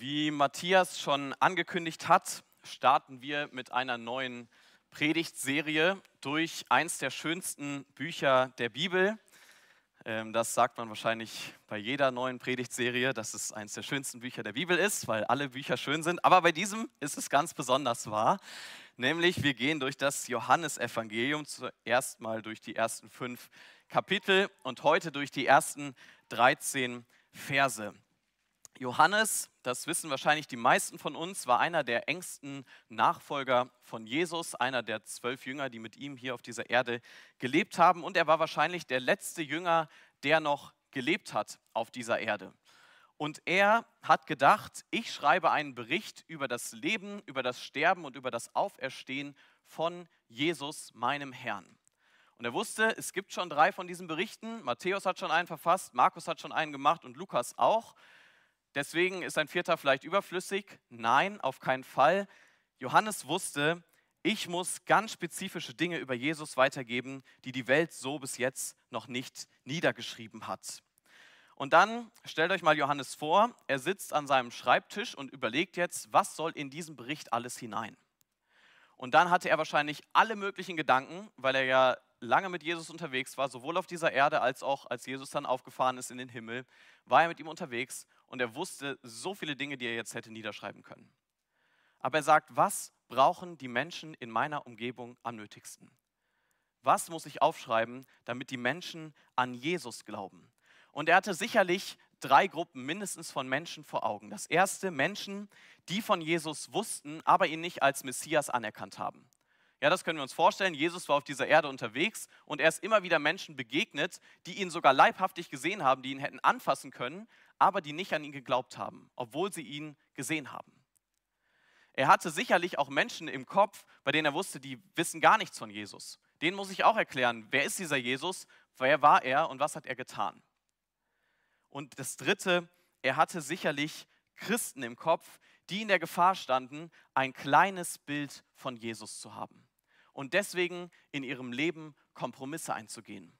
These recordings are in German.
Wie Matthias schon angekündigt hat, starten wir mit einer neuen Predigtserie durch eins der schönsten Bücher der Bibel. Ähm, das sagt man wahrscheinlich bei jeder neuen Predigtserie, dass es eines der schönsten Bücher der Bibel ist, weil alle Bücher schön sind. Aber bei diesem ist es ganz besonders wahr. Nämlich wir gehen durch das Johannesevangelium zuerst mal durch die ersten fünf Kapitel und heute durch die ersten 13 Verse. Johannes, das wissen wahrscheinlich die meisten von uns, war einer der engsten Nachfolger von Jesus, einer der zwölf Jünger, die mit ihm hier auf dieser Erde gelebt haben. Und er war wahrscheinlich der letzte Jünger, der noch gelebt hat auf dieser Erde. Und er hat gedacht, ich schreibe einen Bericht über das Leben, über das Sterben und über das Auferstehen von Jesus, meinem Herrn. Und er wusste, es gibt schon drei von diesen Berichten. Matthäus hat schon einen verfasst, Markus hat schon einen gemacht und Lukas auch. Deswegen ist ein vierter vielleicht überflüssig? Nein, auf keinen Fall. Johannes wusste, ich muss ganz spezifische Dinge über Jesus weitergeben, die die Welt so bis jetzt noch nicht niedergeschrieben hat. Und dann stellt euch mal Johannes vor, er sitzt an seinem Schreibtisch und überlegt jetzt, was soll in diesen Bericht alles hinein. Und dann hatte er wahrscheinlich alle möglichen Gedanken, weil er ja lange mit Jesus unterwegs war, sowohl auf dieser Erde als auch als Jesus dann aufgefahren ist in den Himmel, war er mit ihm unterwegs und er wusste so viele Dinge, die er jetzt hätte niederschreiben können. Aber er sagt, was brauchen die Menschen in meiner Umgebung am nötigsten? Was muss ich aufschreiben, damit die Menschen an Jesus glauben? Und er hatte sicherlich drei Gruppen mindestens von Menschen vor Augen. Das erste Menschen, die von Jesus wussten, aber ihn nicht als Messias anerkannt haben. Ja, das können wir uns vorstellen. Jesus war auf dieser Erde unterwegs und er ist immer wieder Menschen begegnet, die ihn sogar leibhaftig gesehen haben, die ihn hätten anfassen können, aber die nicht an ihn geglaubt haben, obwohl sie ihn gesehen haben. Er hatte sicherlich auch Menschen im Kopf, bei denen er wusste, die wissen gar nichts von Jesus. Den muss ich auch erklären, wer ist dieser Jesus, wer war er und was hat er getan. Und das Dritte, er hatte sicherlich Christen im Kopf, die in der Gefahr standen, ein kleines Bild von Jesus zu haben und deswegen in ihrem Leben Kompromisse einzugehen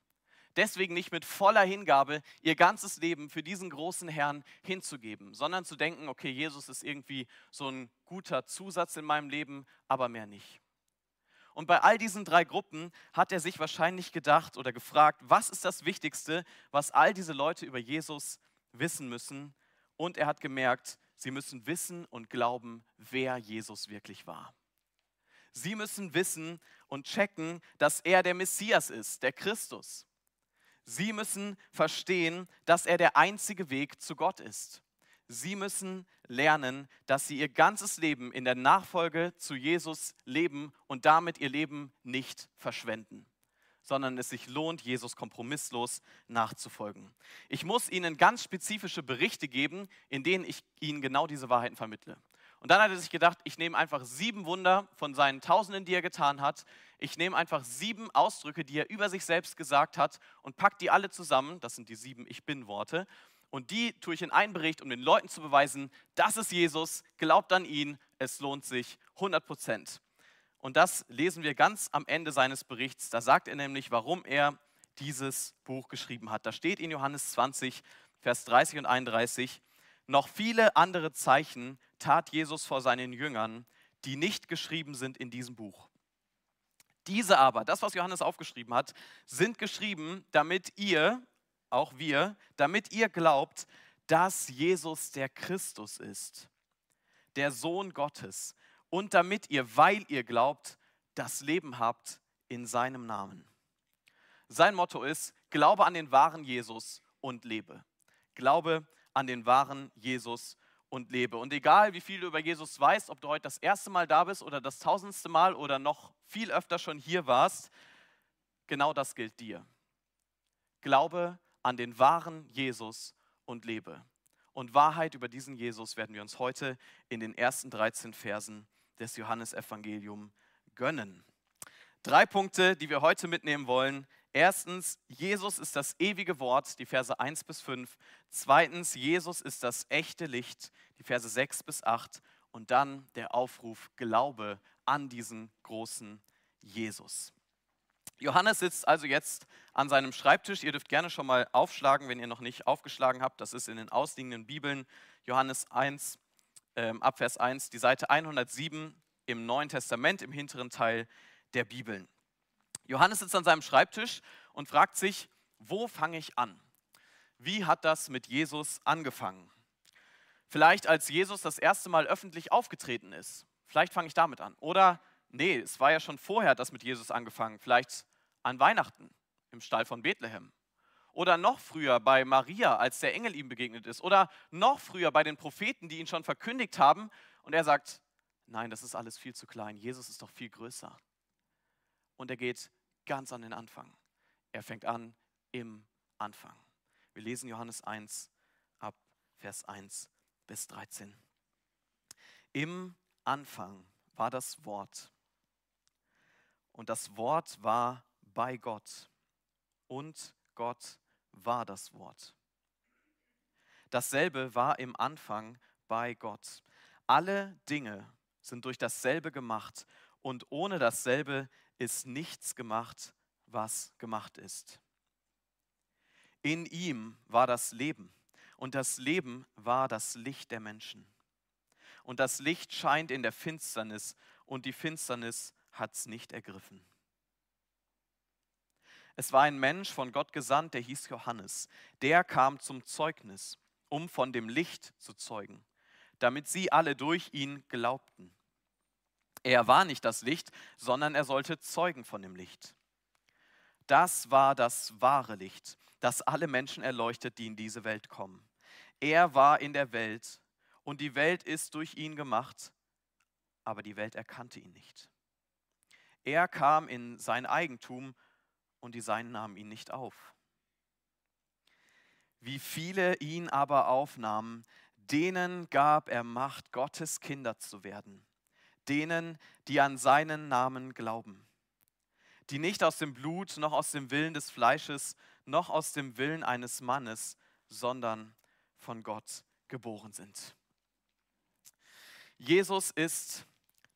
deswegen nicht mit voller Hingabe ihr ganzes Leben für diesen großen Herrn hinzugeben, sondern zu denken, okay, Jesus ist irgendwie so ein guter Zusatz in meinem Leben, aber mehr nicht. Und bei all diesen drei Gruppen hat er sich wahrscheinlich gedacht oder gefragt, was ist das Wichtigste, was all diese Leute über Jesus wissen müssen? Und er hat gemerkt, sie müssen wissen und glauben, wer Jesus wirklich war. Sie müssen wissen und checken, dass er der Messias ist, der Christus. Sie müssen verstehen, dass er der einzige Weg zu Gott ist. Sie müssen lernen, dass sie ihr ganzes Leben in der Nachfolge zu Jesus leben und damit ihr Leben nicht verschwenden, sondern es sich lohnt, Jesus kompromisslos nachzufolgen. Ich muss ihnen ganz spezifische Berichte geben, in denen ich ihnen genau diese Wahrheiten vermittle. Und dann hat er sich gedacht, ich nehme einfach sieben Wunder von seinen Tausenden, die er getan hat. Ich nehme einfach sieben Ausdrücke, die er über sich selbst gesagt hat und packe die alle zusammen. Das sind die sieben Ich bin-Worte. Und die tue ich in einen Bericht, um den Leuten zu beweisen, das ist Jesus, glaubt an ihn, es lohnt sich 100 Prozent. Und das lesen wir ganz am Ende seines Berichts. Da sagt er nämlich, warum er dieses Buch geschrieben hat. Da steht in Johannes 20, Vers 30 und 31, noch viele andere Zeichen tat Jesus vor seinen Jüngern, die nicht geschrieben sind in diesem Buch. Diese aber, das, was Johannes aufgeschrieben hat, sind geschrieben, damit ihr, auch wir, damit ihr glaubt, dass Jesus der Christus ist, der Sohn Gottes, und damit ihr, weil ihr glaubt, das Leben habt in seinem Namen. Sein Motto ist, glaube an den wahren Jesus und lebe. Glaube an den wahren Jesus und lebe. Und egal, wie viel du über Jesus weißt, ob du heute das erste Mal da bist oder das tausendste Mal oder noch viel öfter schon hier warst, genau das gilt dir. Glaube an den wahren Jesus und lebe. Und Wahrheit über diesen Jesus werden wir uns heute in den ersten 13 Versen des Johannesevangeliums gönnen. Drei Punkte, die wir heute mitnehmen wollen. Erstens, Jesus ist das ewige Wort, die Verse 1 bis 5. Zweitens, Jesus ist das echte Licht, die Verse 6 bis 8. Und dann der Aufruf, Glaube an diesen großen Jesus. Johannes sitzt also jetzt an seinem Schreibtisch. Ihr dürft gerne schon mal aufschlagen, wenn ihr noch nicht aufgeschlagen habt. Das ist in den ausliegenden Bibeln Johannes 1, ähm, ab Vers 1, die Seite 107 im Neuen Testament, im hinteren Teil der Bibeln. Johannes sitzt an seinem Schreibtisch und fragt sich, wo fange ich an? Wie hat das mit Jesus angefangen? Vielleicht als Jesus das erste Mal öffentlich aufgetreten ist. Vielleicht fange ich damit an. Oder nee, es war ja schon vorher das mit Jesus angefangen. Vielleicht an Weihnachten im Stall von Bethlehem. Oder noch früher bei Maria, als der Engel ihm begegnet ist. Oder noch früher bei den Propheten, die ihn schon verkündigt haben. Und er sagt, nein, das ist alles viel zu klein. Jesus ist doch viel größer. Und er geht ganz an den Anfang. Er fängt an im Anfang. Wir lesen Johannes 1 ab Vers 1 bis 13. Im Anfang war das Wort. Und das Wort war bei Gott. Und Gott war das Wort. Dasselbe war im Anfang bei Gott. Alle Dinge sind durch dasselbe gemacht und ohne dasselbe ist nichts gemacht, was gemacht ist. In ihm war das Leben und das Leben war das Licht der Menschen. Und das Licht scheint in der Finsternis und die Finsternis hat es nicht ergriffen. Es war ein Mensch von Gott gesandt, der hieß Johannes. Der kam zum Zeugnis, um von dem Licht zu zeugen, damit sie alle durch ihn glaubten. Er war nicht das Licht, sondern er sollte zeugen von dem Licht. Das war das wahre Licht, das alle Menschen erleuchtet, die in diese Welt kommen. Er war in der Welt und die Welt ist durch ihn gemacht, aber die Welt erkannte ihn nicht. Er kam in sein Eigentum und die Seinen nahmen ihn nicht auf. Wie viele ihn aber aufnahmen, denen gab er Macht, Gottes Kinder zu werden, denen, die an seinen Namen glauben, die nicht aus dem Blut, noch aus dem Willen des Fleisches, noch aus dem Willen eines Mannes, sondern von Gott geboren sind. Jesus ist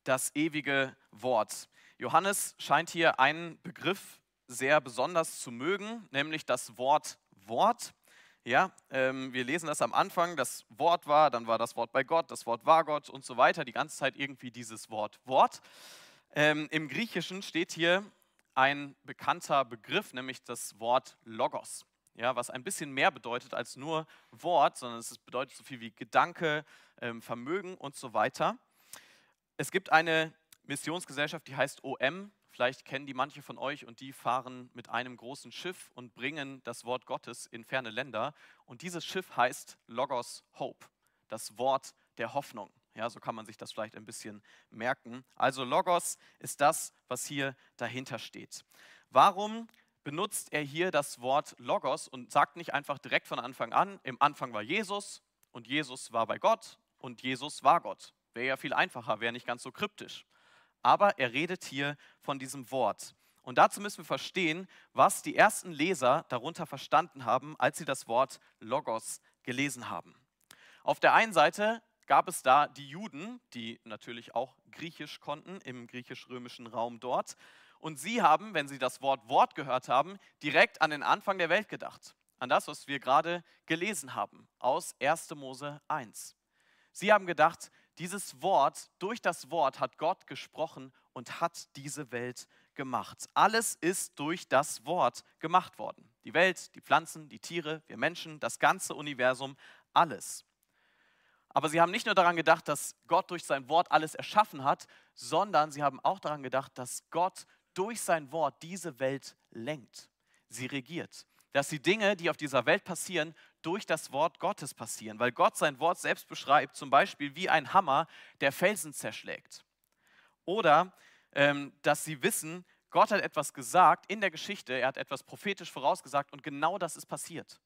das ewige Wort. Johannes scheint hier einen Begriff sehr besonders zu mögen, nämlich das Wort Wort. Ja, ähm, wir lesen das am Anfang, das Wort war, dann war das Wort bei Gott, das Wort war Gott und so weiter, die ganze Zeit irgendwie dieses Wort Wort. Ähm, Im Griechischen steht hier ein bekannter Begriff, nämlich das Wort Logos, ja, was ein bisschen mehr bedeutet als nur Wort, sondern es bedeutet so viel wie Gedanke, ähm, Vermögen und so weiter. Es gibt eine Missionsgesellschaft, die heißt OM, Vielleicht kennen die manche von euch und die fahren mit einem großen Schiff und bringen das Wort Gottes in ferne Länder. Und dieses Schiff heißt Logos Hope, das Wort der Hoffnung. Ja, so kann man sich das vielleicht ein bisschen merken. Also Logos ist das, was hier dahinter steht. Warum benutzt er hier das Wort Logos und sagt nicht einfach direkt von Anfang an, im Anfang war Jesus und Jesus war bei Gott und Jesus war Gott. Wäre ja viel einfacher, wäre nicht ganz so kryptisch aber er redet hier von diesem Wort. Und dazu müssen wir verstehen, was die ersten Leser darunter verstanden haben, als sie das Wort Logos gelesen haben. Auf der einen Seite gab es da die Juden, die natürlich auch Griechisch konnten, im griechisch-römischen Raum dort. Und sie haben, wenn sie das Wort Wort gehört haben, direkt an den Anfang der Welt gedacht. An das, was wir gerade gelesen haben aus 1. Mose 1. Sie haben gedacht, dieses Wort, durch das Wort hat Gott gesprochen und hat diese Welt gemacht. Alles ist durch das Wort gemacht worden. Die Welt, die Pflanzen, die Tiere, wir Menschen, das ganze Universum, alles. Aber sie haben nicht nur daran gedacht, dass Gott durch sein Wort alles erschaffen hat, sondern sie haben auch daran gedacht, dass Gott durch sein Wort diese Welt lenkt, sie regiert. Dass die Dinge, die auf dieser Welt passieren, durch das Wort Gottes passieren, weil Gott sein Wort selbst beschreibt, zum Beispiel wie ein Hammer, der Felsen zerschlägt. Oder ähm, dass sie wissen, Gott hat etwas gesagt in der Geschichte, er hat etwas prophetisch vorausgesagt und genau das ist passiert.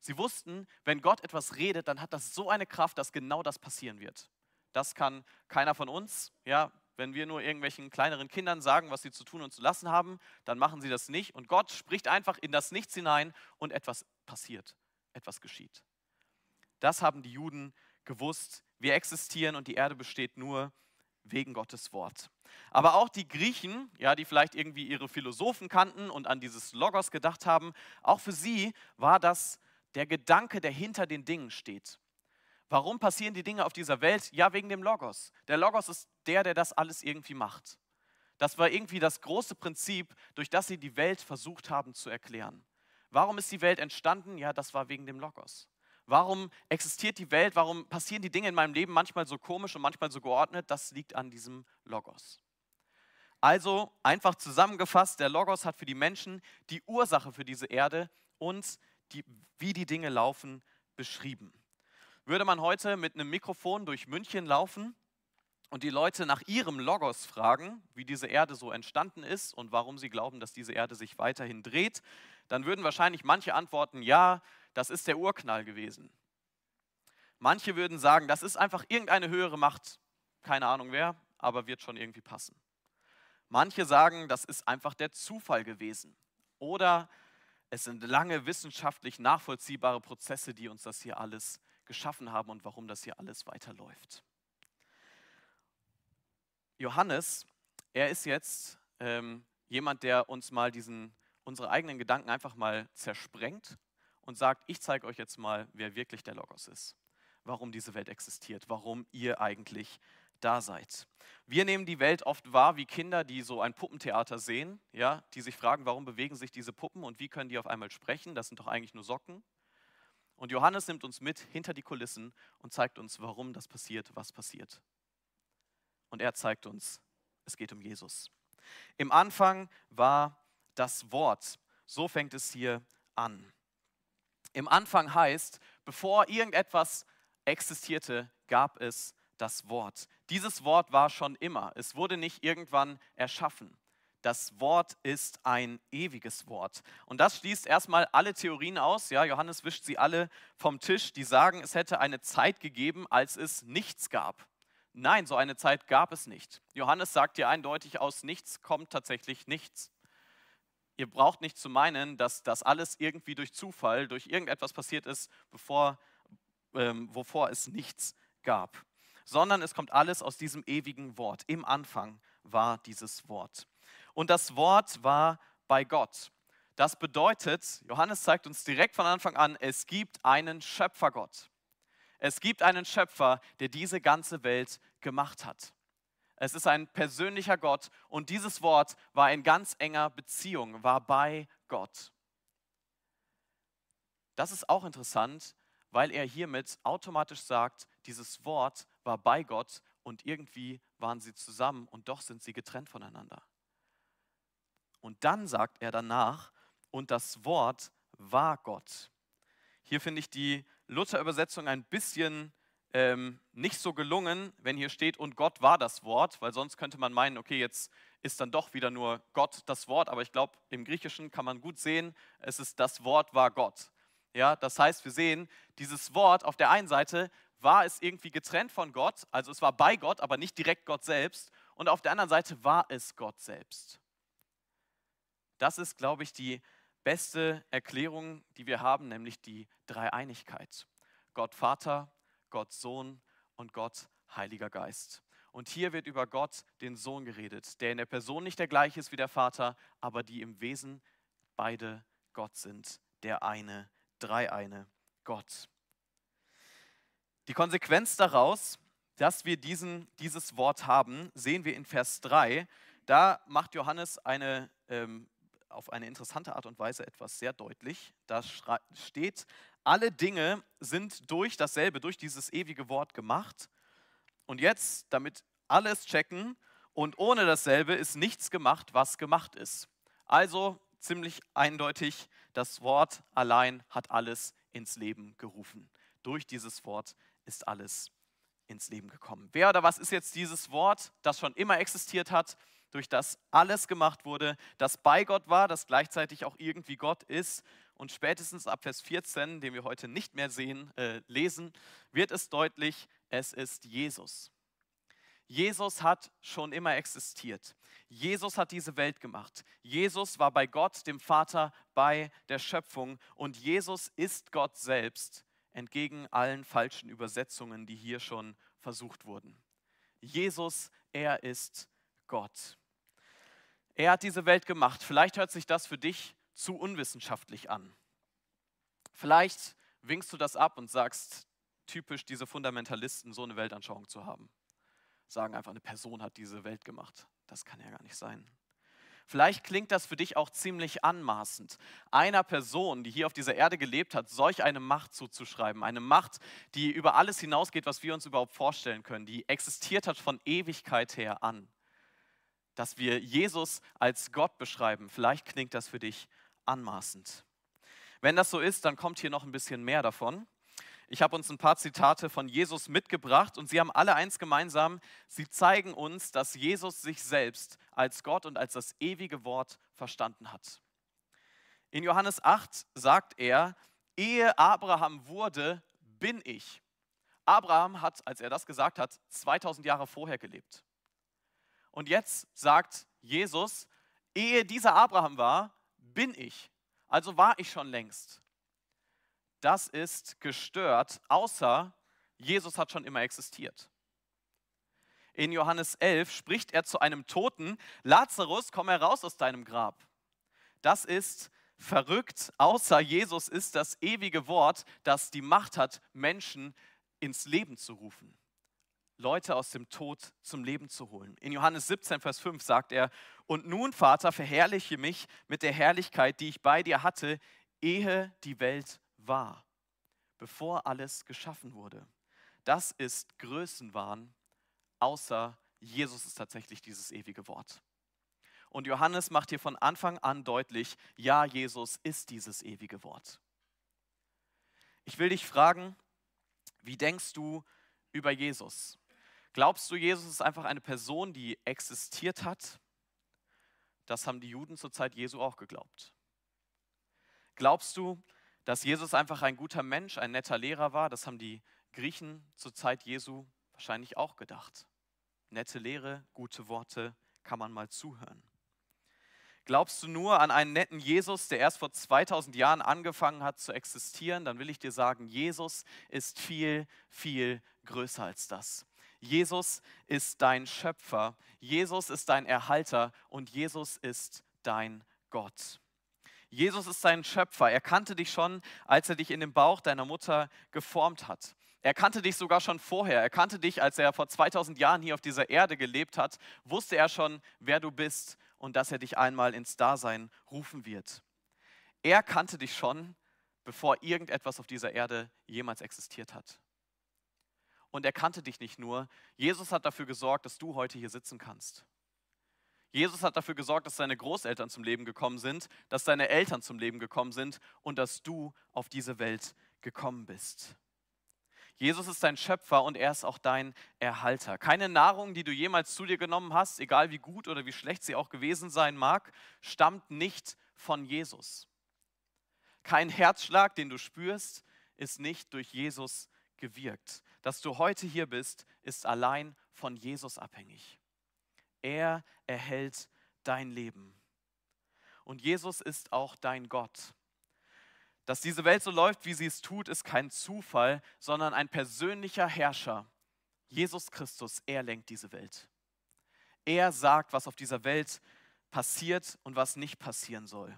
Sie wussten, wenn Gott etwas redet, dann hat das so eine Kraft, dass genau das passieren wird. Das kann keiner von uns. Ja, wenn wir nur irgendwelchen kleineren Kindern sagen, was sie zu tun und zu lassen haben, dann machen sie das nicht. Und Gott spricht einfach in das Nichts hinein und etwas passiert etwas geschieht. Das haben die Juden gewusst. Wir existieren und die Erde besteht nur wegen Gottes Wort. Aber auch die Griechen, ja, die vielleicht irgendwie ihre Philosophen kannten und an dieses Logos gedacht haben, auch für sie war das der Gedanke, der hinter den Dingen steht. Warum passieren die Dinge auf dieser Welt? Ja, wegen dem Logos. Der Logos ist der, der das alles irgendwie macht. Das war irgendwie das große Prinzip, durch das sie die Welt versucht haben zu erklären. Warum ist die Welt entstanden? Ja, das war wegen dem Logos. Warum existiert die Welt? Warum passieren die Dinge in meinem Leben manchmal so komisch und manchmal so geordnet? Das liegt an diesem Logos. Also einfach zusammengefasst, der Logos hat für die Menschen die Ursache für diese Erde und die, wie die Dinge laufen beschrieben. Würde man heute mit einem Mikrofon durch München laufen und die Leute nach ihrem Logos fragen, wie diese Erde so entstanden ist und warum sie glauben, dass diese Erde sich weiterhin dreht, dann würden wahrscheinlich manche antworten, ja, das ist der Urknall gewesen. Manche würden sagen, das ist einfach irgendeine höhere Macht, keine Ahnung wer, aber wird schon irgendwie passen. Manche sagen, das ist einfach der Zufall gewesen. Oder es sind lange wissenschaftlich nachvollziehbare Prozesse, die uns das hier alles geschaffen haben und warum das hier alles weiterläuft. Johannes, er ist jetzt ähm, jemand, der uns mal diesen, unsere eigenen Gedanken einfach mal zersprengt und sagt, ich zeige euch jetzt mal, wer wirklich der Logos ist, warum diese Welt existiert, warum ihr eigentlich da seid. Wir nehmen die Welt oft wahr wie Kinder, die so ein Puppentheater sehen, ja, die sich fragen, warum bewegen sich diese Puppen und wie können die auf einmal sprechen? Das sind doch eigentlich nur Socken. Und Johannes nimmt uns mit hinter die Kulissen und zeigt uns, warum das passiert, was passiert. Und er zeigt uns, es geht um Jesus. Im Anfang war das Wort. So fängt es hier an. Im Anfang heißt, bevor irgendetwas existierte, gab es das Wort. Dieses Wort war schon immer. Es wurde nicht irgendwann erschaffen. Das Wort ist ein ewiges Wort. Und das schließt erstmal alle Theorien aus. Ja, Johannes wischt sie alle vom Tisch, die sagen, es hätte eine Zeit gegeben, als es nichts gab. Nein, so eine Zeit gab es nicht. Johannes sagt dir eindeutig, aus nichts kommt tatsächlich nichts. Ihr braucht nicht zu meinen, dass das alles irgendwie durch Zufall, durch irgendetwas passiert ist, bevor, ähm, wovor es nichts gab, sondern es kommt alles aus diesem ewigen Wort. Im Anfang war dieses Wort. Und das Wort war bei Gott. Das bedeutet, Johannes zeigt uns direkt von Anfang an, es gibt einen Schöpfergott. Es gibt einen Schöpfer, der diese ganze Welt gemacht hat. Es ist ein persönlicher Gott und dieses Wort war in ganz enger Beziehung, war bei Gott. Das ist auch interessant, weil er hiermit automatisch sagt, dieses Wort war bei Gott und irgendwie waren sie zusammen und doch sind sie getrennt voneinander. Und dann sagt er danach, und das Wort war Gott. Hier finde ich die Luther-Übersetzung ein bisschen ähm, nicht so gelungen, wenn hier steht, und Gott war das Wort, weil sonst könnte man meinen, okay, jetzt ist dann doch wieder nur Gott das Wort, aber ich glaube, im Griechischen kann man gut sehen, es ist das Wort war Gott. Ja, das heißt, wir sehen, dieses Wort auf der einen Seite war es irgendwie getrennt von Gott, also es war bei Gott, aber nicht direkt Gott selbst, und auf der anderen Seite war es Gott selbst. Das ist, glaube ich, die beste Erklärung, die wir haben, nämlich die Dreieinigkeit. Gott Vater, Gott Sohn und Gott Heiliger Geist. Und hier wird über Gott, den Sohn, geredet, der in der Person nicht der gleiche ist wie der Vater, aber die im Wesen beide Gott sind, der eine, dreieine Gott. Die Konsequenz daraus, dass wir diesen, dieses Wort haben, sehen wir in Vers 3. Da macht Johannes eine ähm, auf eine interessante Art und Weise etwas sehr deutlich. Da steht, alle Dinge sind durch dasselbe, durch dieses ewige Wort gemacht. Und jetzt, damit alles checken, und ohne dasselbe ist nichts gemacht, was gemacht ist. Also ziemlich eindeutig, das Wort allein hat alles ins Leben gerufen. Durch dieses Wort ist alles ins Leben gekommen. Wer oder was ist jetzt dieses Wort, das schon immer existiert hat? durch das alles gemacht wurde, das bei Gott war, das gleichzeitig auch irgendwie Gott ist. Und spätestens ab Vers 14, den wir heute nicht mehr sehen, äh, lesen, wird es deutlich, es ist Jesus. Jesus hat schon immer existiert. Jesus hat diese Welt gemacht. Jesus war bei Gott, dem Vater, bei der Schöpfung. Und Jesus ist Gott selbst, entgegen allen falschen Übersetzungen, die hier schon versucht wurden. Jesus, er ist Gott. Er hat diese Welt gemacht. Vielleicht hört sich das für dich zu unwissenschaftlich an. Vielleicht winkst du das ab und sagst, typisch diese Fundamentalisten, so eine Weltanschauung zu haben. Sagen einfach, eine Person hat diese Welt gemacht. Das kann ja gar nicht sein. Vielleicht klingt das für dich auch ziemlich anmaßend, einer Person, die hier auf dieser Erde gelebt hat, solch eine Macht zuzuschreiben. Eine Macht, die über alles hinausgeht, was wir uns überhaupt vorstellen können, die existiert hat von Ewigkeit her an. Dass wir Jesus als Gott beschreiben, vielleicht klingt das für dich anmaßend. Wenn das so ist, dann kommt hier noch ein bisschen mehr davon. Ich habe uns ein paar Zitate von Jesus mitgebracht und sie haben alle eins gemeinsam. Sie zeigen uns, dass Jesus sich selbst als Gott und als das ewige Wort verstanden hat. In Johannes 8 sagt er, ehe Abraham wurde, bin ich. Abraham hat, als er das gesagt hat, 2000 Jahre vorher gelebt. Und jetzt sagt Jesus, ehe dieser Abraham war, bin ich. Also war ich schon längst das ist gestört, außer Jesus hat schon immer existiert. In Johannes 11 spricht er zu einem Toten, Lazarus, komm heraus aus deinem Grab. Das ist verrückt, außer Jesus ist das ewige Wort, das die Macht hat, Menschen ins Leben zu rufen. Leute aus dem Tod zum Leben zu holen. In Johannes 17, Vers 5 sagt er, und nun, Vater, verherrliche mich mit der Herrlichkeit, die ich bei dir hatte, ehe die Welt war, bevor alles geschaffen wurde. Das ist Größenwahn, außer Jesus ist tatsächlich dieses ewige Wort. Und Johannes macht hier von Anfang an deutlich, ja, Jesus ist dieses ewige Wort. Ich will dich fragen, wie denkst du über Jesus? Glaubst du, Jesus ist einfach eine Person, die existiert hat? Das haben die Juden zur Zeit Jesu auch geglaubt. Glaubst du, dass Jesus einfach ein guter Mensch, ein netter Lehrer war, das haben die Griechen zur Zeit Jesu wahrscheinlich auch gedacht. Nette Lehre, gute Worte, kann man mal zuhören. Glaubst du nur an einen netten Jesus, der erst vor 2000 Jahren angefangen hat zu existieren, dann will ich dir sagen, Jesus ist viel, viel größer als das. Jesus ist dein Schöpfer, Jesus ist dein Erhalter und Jesus ist dein Gott. Jesus ist dein Schöpfer. Er kannte dich schon, als er dich in dem Bauch deiner Mutter geformt hat. Er kannte dich sogar schon vorher. Er kannte dich, als er vor 2000 Jahren hier auf dieser Erde gelebt hat, wusste er schon, wer du bist und dass er dich einmal ins Dasein rufen wird. Er kannte dich schon, bevor irgendetwas auf dieser Erde jemals existiert hat. Und er kannte dich nicht nur, Jesus hat dafür gesorgt, dass du heute hier sitzen kannst. Jesus hat dafür gesorgt, dass deine Großeltern zum Leben gekommen sind, dass deine Eltern zum Leben gekommen sind und dass du auf diese Welt gekommen bist. Jesus ist dein Schöpfer und er ist auch dein Erhalter. Keine Nahrung, die du jemals zu dir genommen hast, egal wie gut oder wie schlecht sie auch gewesen sein mag, stammt nicht von Jesus. Kein Herzschlag, den du spürst, ist nicht durch Jesus gewirkt. Dass du heute hier bist, ist allein von Jesus abhängig. Er erhält dein Leben. Und Jesus ist auch dein Gott. Dass diese Welt so läuft, wie sie es tut, ist kein Zufall, sondern ein persönlicher Herrscher. Jesus Christus, er lenkt diese Welt. Er sagt, was auf dieser Welt passiert und was nicht passieren soll.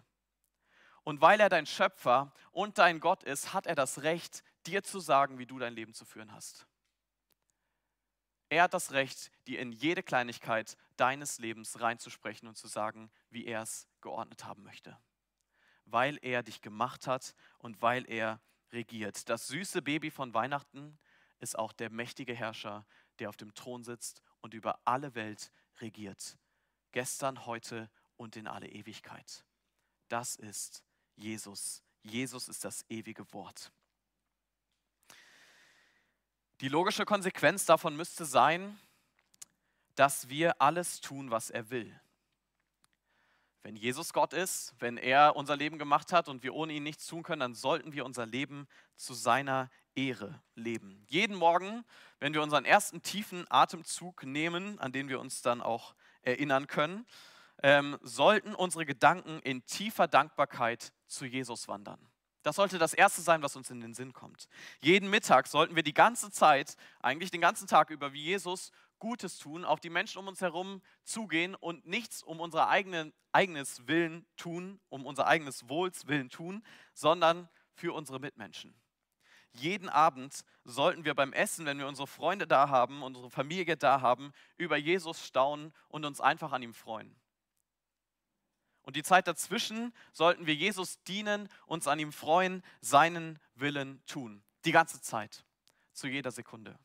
Und weil er dein Schöpfer und dein Gott ist, hat er das Recht, dir zu sagen, wie du dein Leben zu führen hast. Er hat das Recht, dir in jede Kleinigkeit deines Lebens reinzusprechen und zu sagen, wie er es geordnet haben möchte. Weil er dich gemacht hat und weil er regiert. Das süße Baby von Weihnachten ist auch der mächtige Herrscher, der auf dem Thron sitzt und über alle Welt regiert. Gestern, heute und in alle Ewigkeit. Das ist Jesus. Jesus ist das ewige Wort. Die logische Konsequenz davon müsste sein, dass wir alles tun, was er will. Wenn Jesus Gott ist, wenn er unser Leben gemacht hat und wir ohne ihn nichts tun können, dann sollten wir unser Leben zu seiner Ehre leben. Jeden Morgen, wenn wir unseren ersten tiefen Atemzug nehmen, an den wir uns dann auch erinnern können, ähm, sollten unsere Gedanken in tiefer Dankbarkeit zu Jesus wandern. Das sollte das Erste sein, was uns in den Sinn kommt. Jeden Mittag sollten wir die ganze Zeit, eigentlich den ganzen Tag über, wie Jesus Gutes tun, auf die Menschen um uns herum zugehen und nichts um unser eigene, eigenes Willen tun, um unser eigenes Wohls Willen tun, sondern für unsere Mitmenschen. jeden Abend sollten wir beim Essen, wenn wir unsere Freunde da haben, unsere Familie da haben, über Jesus staunen und uns einfach an ihm freuen. Und die Zeit dazwischen sollten wir Jesus dienen, uns an ihm freuen, seinen Willen tun. Die ganze Zeit, zu jeder Sekunde.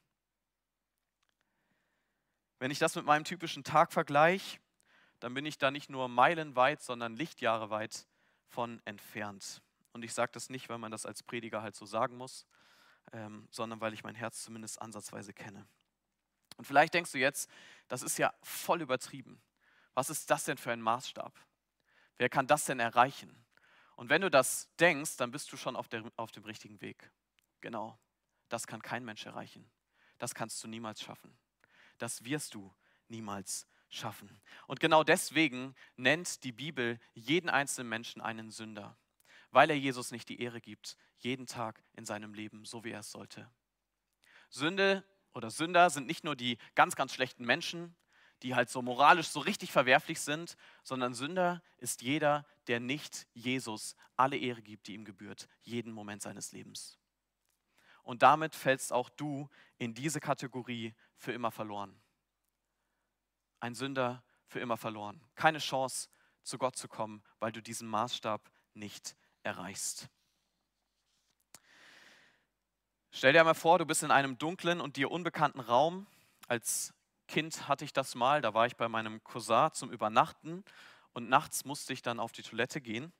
Wenn ich das mit meinem typischen Tag vergleiche, dann bin ich da nicht nur meilenweit, sondern Lichtjahre weit von entfernt. Und ich sage das nicht, weil man das als Prediger halt so sagen muss, ähm, sondern weil ich mein Herz zumindest ansatzweise kenne. Und vielleicht denkst du jetzt, das ist ja voll übertrieben. Was ist das denn für ein Maßstab? Wer kann das denn erreichen? Und wenn du das denkst, dann bist du schon auf, der, auf dem richtigen Weg. Genau, das kann kein Mensch erreichen. Das kannst du niemals schaffen. Das wirst du niemals schaffen. Und genau deswegen nennt die Bibel jeden einzelnen Menschen einen Sünder, weil er Jesus nicht die Ehre gibt, jeden Tag in seinem Leben, so wie er es sollte. Sünde oder Sünder sind nicht nur die ganz, ganz schlechten Menschen, die halt so moralisch so richtig verwerflich sind, sondern Sünder ist jeder, der nicht Jesus alle Ehre gibt, die ihm gebührt, jeden Moment seines Lebens. Und damit fällst auch du in diese Kategorie für immer verloren. Ein Sünder für immer verloren. Keine Chance, zu Gott zu kommen, weil du diesen Maßstab nicht erreichst. Stell dir einmal vor, du bist in einem dunklen und dir unbekannten Raum als Kind hatte ich das mal, da war ich bei meinem Cousin zum Übernachten und nachts musste ich dann auf die Toilette gehen.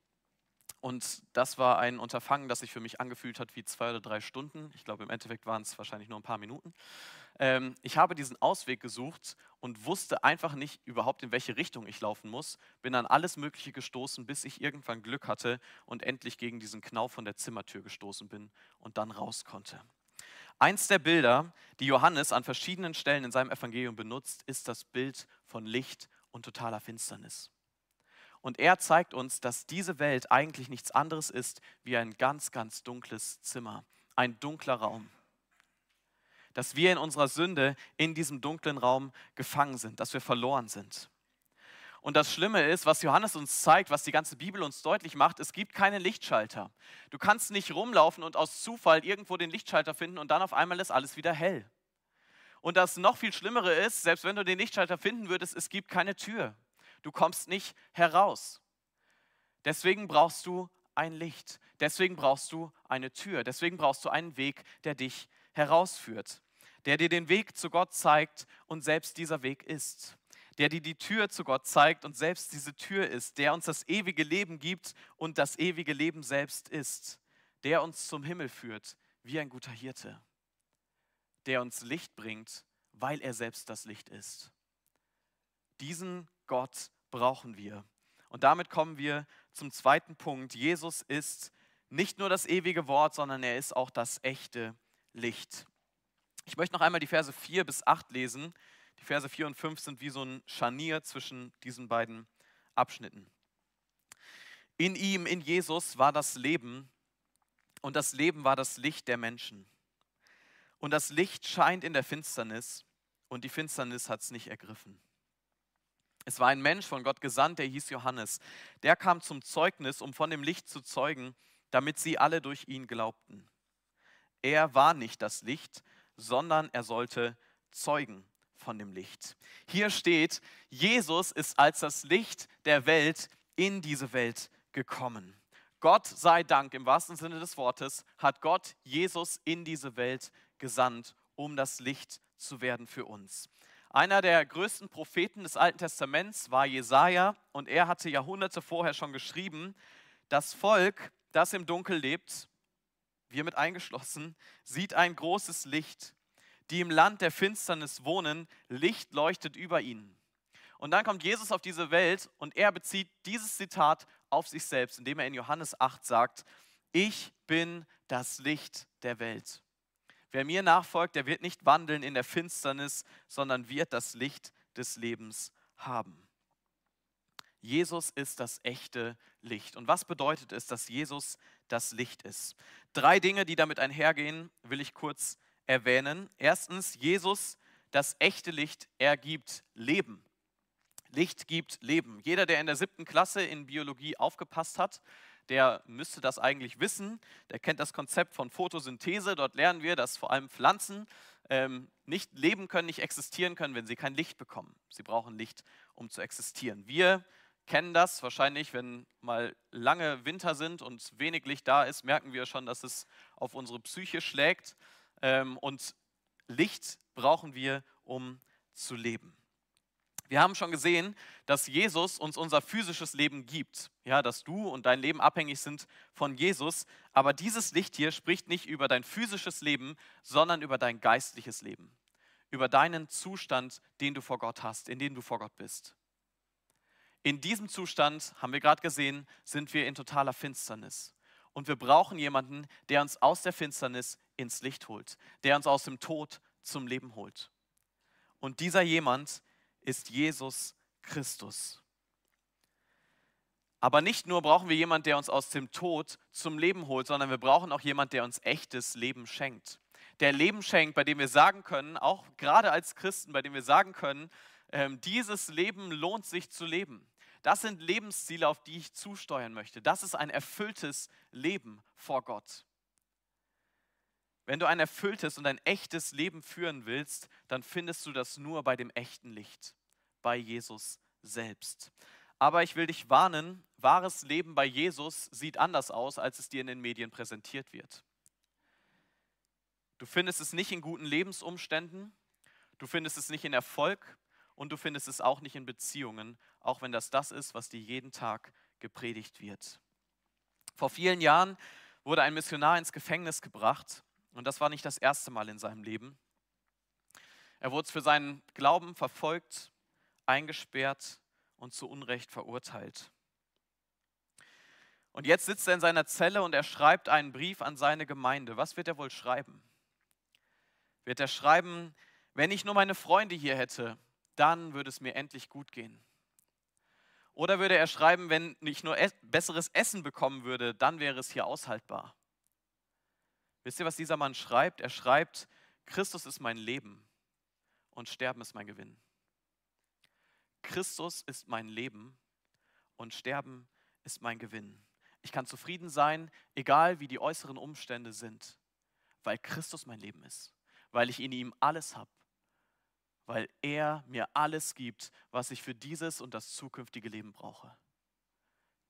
Und das war ein Unterfangen, das sich für mich angefühlt hat wie zwei oder drei Stunden. Ich glaube, im Endeffekt waren es wahrscheinlich nur ein paar Minuten. Ähm, ich habe diesen Ausweg gesucht und wusste einfach nicht überhaupt, in welche Richtung ich laufen muss. Bin an alles Mögliche gestoßen, bis ich irgendwann Glück hatte und endlich gegen diesen Knauf von der Zimmertür gestoßen bin und dann raus konnte. Eins der Bilder, die Johannes an verschiedenen Stellen in seinem Evangelium benutzt, ist das Bild von Licht und totaler Finsternis. Und er zeigt uns, dass diese Welt eigentlich nichts anderes ist wie ein ganz, ganz dunkles Zimmer, ein dunkler Raum. Dass wir in unserer Sünde in diesem dunklen Raum gefangen sind, dass wir verloren sind. Und das Schlimme ist, was Johannes uns zeigt, was die ganze Bibel uns deutlich macht, es gibt keine Lichtschalter. Du kannst nicht rumlaufen und aus Zufall irgendwo den Lichtschalter finden und dann auf einmal ist alles wieder hell. Und das noch viel Schlimmere ist, selbst wenn du den Lichtschalter finden würdest, es gibt keine Tür. Du kommst nicht heraus. Deswegen brauchst du ein Licht. Deswegen brauchst du eine Tür. Deswegen brauchst du einen Weg, der dich herausführt, der dir den Weg zu Gott zeigt und selbst dieser Weg ist der dir die Tür zu Gott zeigt und selbst diese Tür ist, der uns das ewige Leben gibt und das ewige Leben selbst ist, der uns zum Himmel führt wie ein guter Hirte, der uns Licht bringt, weil er selbst das Licht ist. Diesen Gott brauchen wir. Und damit kommen wir zum zweiten Punkt. Jesus ist nicht nur das ewige Wort, sondern er ist auch das echte Licht. Ich möchte noch einmal die Verse 4 bis 8 lesen. Die Verse 4 und 5 sind wie so ein Scharnier zwischen diesen beiden Abschnitten. In ihm, in Jesus, war das Leben und das Leben war das Licht der Menschen. Und das Licht scheint in der Finsternis und die Finsternis hat es nicht ergriffen. Es war ein Mensch von Gott gesandt, der hieß Johannes. Der kam zum Zeugnis, um von dem Licht zu zeugen, damit sie alle durch ihn glaubten. Er war nicht das Licht, sondern er sollte zeugen von dem Licht. Hier steht, Jesus ist als das Licht der Welt in diese Welt gekommen. Gott sei Dank, im wahrsten Sinne des Wortes, hat Gott Jesus in diese Welt gesandt, um das Licht zu werden für uns. Einer der größten Propheten des Alten Testaments war Jesaja und er hatte Jahrhunderte vorher schon geschrieben: Das Volk, das im Dunkel lebt, wir mit eingeschlossen, sieht ein großes Licht die im Land der Finsternis wohnen, Licht leuchtet über ihnen. Und dann kommt Jesus auf diese Welt und er bezieht dieses Zitat auf sich selbst, indem er in Johannes 8 sagt, ich bin das Licht der Welt. Wer mir nachfolgt, der wird nicht wandeln in der Finsternis, sondern wird das Licht des Lebens haben. Jesus ist das echte Licht. Und was bedeutet es, dass Jesus das Licht ist? Drei Dinge, die damit einhergehen, will ich kurz erwähnen. Erstens, Jesus, das echte Licht, er gibt Leben. Licht gibt Leben. Jeder, der in der siebten Klasse in Biologie aufgepasst hat, der müsste das eigentlich wissen. Der kennt das Konzept von Photosynthese. Dort lernen wir, dass vor allem Pflanzen ähm, nicht leben können, nicht existieren können, wenn sie kein Licht bekommen. Sie brauchen Licht, um zu existieren. Wir kennen das wahrscheinlich, wenn mal lange Winter sind und wenig Licht da ist, merken wir schon, dass es auf unsere Psyche schlägt. Ähm, und Licht brauchen wir, um zu leben. Wir haben schon gesehen, dass Jesus uns unser physisches Leben gibt. Ja, dass du und dein Leben abhängig sind von Jesus. Aber dieses Licht hier spricht nicht über dein physisches Leben, sondern über dein geistliches Leben. Über deinen Zustand, den du vor Gott hast, in dem du vor Gott bist. In diesem Zustand, haben wir gerade gesehen, sind wir in totaler Finsternis. Und wir brauchen jemanden, der uns aus der Finsternis ins Licht holt, der uns aus dem Tod zum Leben holt. Und dieser jemand ist Jesus Christus. Aber nicht nur brauchen wir jemanden, der uns aus dem Tod zum Leben holt, sondern wir brauchen auch jemanden, der uns echtes Leben schenkt. Der Leben schenkt, bei dem wir sagen können, auch gerade als Christen, bei dem wir sagen können, ähm, dieses Leben lohnt sich zu leben. Das sind Lebensziele, auf die ich zusteuern möchte. Das ist ein erfülltes Leben vor Gott. Wenn du ein erfülltes und ein echtes Leben führen willst, dann findest du das nur bei dem echten Licht, bei Jesus selbst. Aber ich will dich warnen, wahres Leben bei Jesus sieht anders aus, als es dir in den Medien präsentiert wird. Du findest es nicht in guten Lebensumständen, du findest es nicht in Erfolg, und du findest es auch nicht in Beziehungen, auch wenn das das ist, was dir jeden Tag gepredigt wird. Vor vielen Jahren wurde ein Missionar ins Gefängnis gebracht und das war nicht das erste Mal in seinem Leben. Er wurde für seinen Glauben verfolgt, eingesperrt und zu Unrecht verurteilt. Und jetzt sitzt er in seiner Zelle und er schreibt einen Brief an seine Gemeinde. Was wird er wohl schreiben? Wird er schreiben, wenn ich nur meine Freunde hier hätte, dann würde es mir endlich gut gehen. Oder würde er schreiben, wenn ich nur besseres Essen bekommen würde, dann wäre es hier aushaltbar. Wisst ihr, was dieser Mann schreibt? Er schreibt, Christus ist mein Leben und Sterben ist mein Gewinn. Christus ist mein Leben und Sterben ist mein Gewinn. Ich kann zufrieden sein, egal wie die äußeren Umstände sind, weil Christus mein Leben ist, weil ich in ihm alles habe weil er mir alles gibt, was ich für dieses und das zukünftige Leben brauche.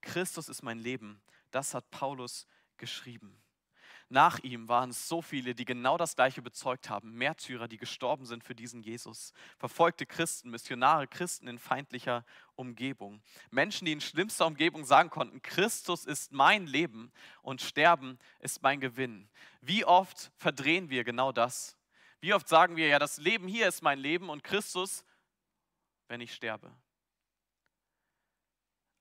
Christus ist mein Leben, das hat Paulus geschrieben. Nach ihm waren es so viele, die genau das Gleiche bezeugt haben. Märtyrer, die gestorben sind für diesen Jesus. Verfolgte Christen, Missionare, Christen in feindlicher Umgebung. Menschen, die in schlimmster Umgebung sagen konnten, Christus ist mein Leben und Sterben ist mein Gewinn. Wie oft verdrehen wir genau das wie oft sagen wir ja, das Leben hier ist mein Leben und Christus, wenn ich sterbe.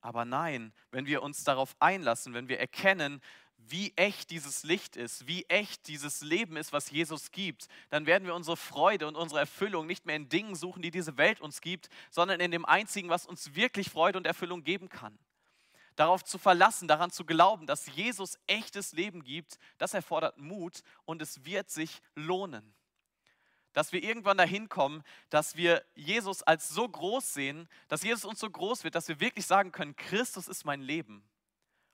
Aber nein, wenn wir uns darauf einlassen, wenn wir erkennen, wie echt dieses Licht ist, wie echt dieses Leben ist, was Jesus gibt, dann werden wir unsere Freude und unsere Erfüllung nicht mehr in Dingen suchen, die diese Welt uns gibt, sondern in dem einzigen, was uns wirklich Freude und Erfüllung geben kann. Darauf zu verlassen, daran zu glauben, dass Jesus echtes Leben gibt, das erfordert Mut und es wird sich lohnen dass wir irgendwann dahin kommen, dass wir Jesus als so groß sehen, dass Jesus uns so groß wird, dass wir wirklich sagen können, Christus ist mein Leben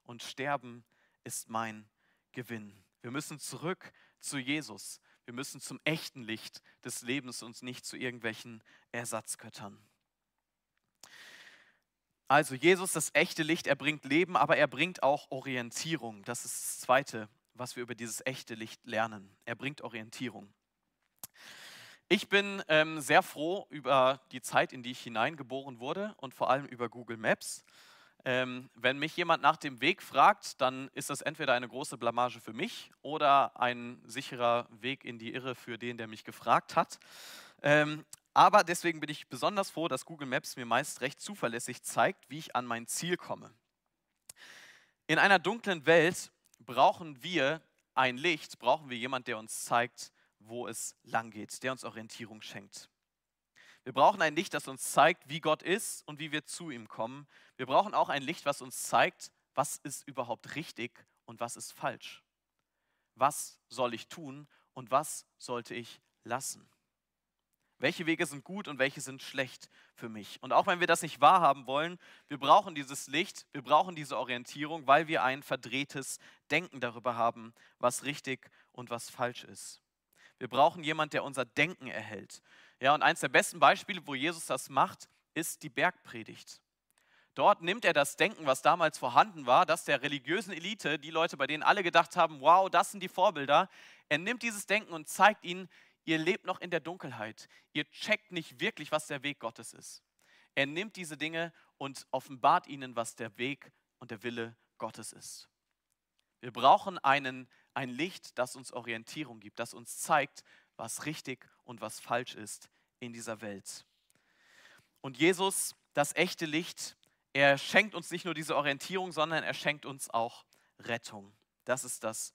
und Sterben ist mein Gewinn. Wir müssen zurück zu Jesus. Wir müssen zum echten Licht des Lebens und nicht zu irgendwelchen Ersatzgöttern. Also Jesus, das echte Licht, er bringt Leben, aber er bringt auch Orientierung. Das ist das Zweite, was wir über dieses echte Licht lernen. Er bringt Orientierung. Ich bin ähm, sehr froh über die Zeit, in die ich hineingeboren wurde und vor allem über Google Maps. Ähm, wenn mich jemand nach dem Weg fragt, dann ist das entweder eine große Blamage für mich oder ein sicherer Weg in die Irre für den, der mich gefragt hat. Ähm, aber deswegen bin ich besonders froh, dass Google Maps mir meist recht zuverlässig zeigt, wie ich an mein Ziel komme. In einer dunklen Welt brauchen wir ein Licht, brauchen wir jemanden, der uns zeigt, wo es lang geht, der uns Orientierung schenkt. Wir brauchen ein Licht, das uns zeigt, wie Gott ist und wie wir zu ihm kommen. Wir brauchen auch ein Licht, was uns zeigt, was ist überhaupt richtig und was ist falsch. Was soll ich tun und was sollte ich lassen? Welche Wege sind gut und welche sind schlecht für mich? Und auch wenn wir das nicht wahrhaben wollen, wir brauchen dieses Licht, wir brauchen diese Orientierung, weil wir ein verdrehtes Denken darüber haben, was richtig und was falsch ist. Wir brauchen jemanden, der unser Denken erhält. Ja, und eines der besten Beispiele, wo Jesus das macht, ist die Bergpredigt. Dort nimmt er das Denken, was damals vorhanden war, das der religiösen Elite, die Leute, bei denen alle gedacht haben, wow, das sind die Vorbilder, er nimmt dieses Denken und zeigt ihnen, ihr lebt noch in der Dunkelheit. Ihr checkt nicht wirklich, was der Weg Gottes ist. Er nimmt diese Dinge und offenbart ihnen, was der Weg und der Wille Gottes ist. Wir brauchen einen, ein Licht, das uns Orientierung gibt, das uns zeigt, was richtig und was falsch ist in dieser Welt. Und Jesus, das echte Licht, er schenkt uns nicht nur diese Orientierung, sondern er schenkt uns auch Rettung. Das ist das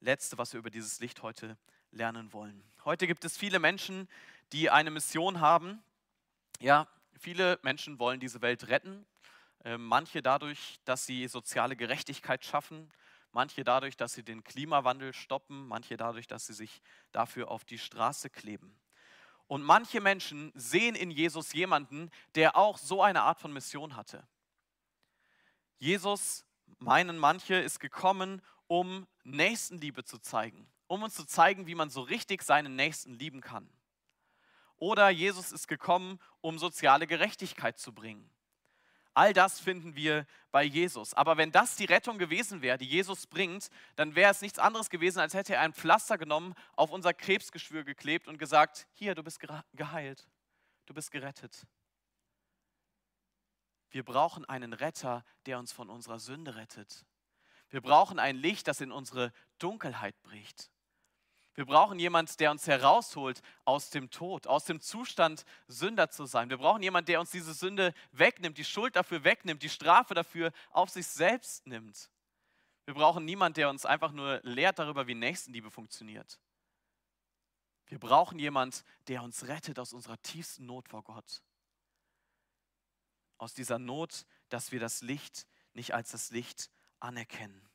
Letzte, was wir über dieses Licht heute lernen wollen. Heute gibt es viele Menschen, die eine Mission haben. Ja, viele Menschen wollen diese Welt retten. Ähm, manche dadurch, dass sie soziale Gerechtigkeit schaffen, manche dadurch, dass sie den Klimawandel stoppen, manche dadurch, dass sie sich dafür auf die Straße kleben. Und manche Menschen sehen in Jesus jemanden, der auch so eine Art von Mission hatte. Jesus, meinen manche, ist gekommen, um Nächstenliebe zu zeigen, um uns zu zeigen, wie man so richtig seinen Nächsten lieben kann. Oder Jesus ist gekommen, um soziale Gerechtigkeit zu bringen. All das finden wir bei Jesus. Aber wenn das die Rettung gewesen wäre, die Jesus bringt, dann wäre es nichts anderes gewesen, als hätte er ein Pflaster genommen, auf unser Krebsgeschwür geklebt und gesagt, hier, du bist geheilt, du bist gerettet. Wir brauchen einen Retter, der uns von unserer Sünde rettet. Wir brauchen ein Licht, das in unsere Dunkelheit bricht. Wir brauchen jemanden, der uns herausholt aus dem Tod, aus dem Zustand, Sünder zu sein. Wir brauchen jemanden, der uns diese Sünde wegnimmt, die Schuld dafür wegnimmt, die Strafe dafür auf sich selbst nimmt. Wir brauchen niemanden, der uns einfach nur lehrt darüber, wie Nächstenliebe funktioniert. Wir brauchen jemanden, der uns rettet aus unserer tiefsten Not vor Gott. Aus dieser Not, dass wir das Licht nicht als das Licht anerkennen.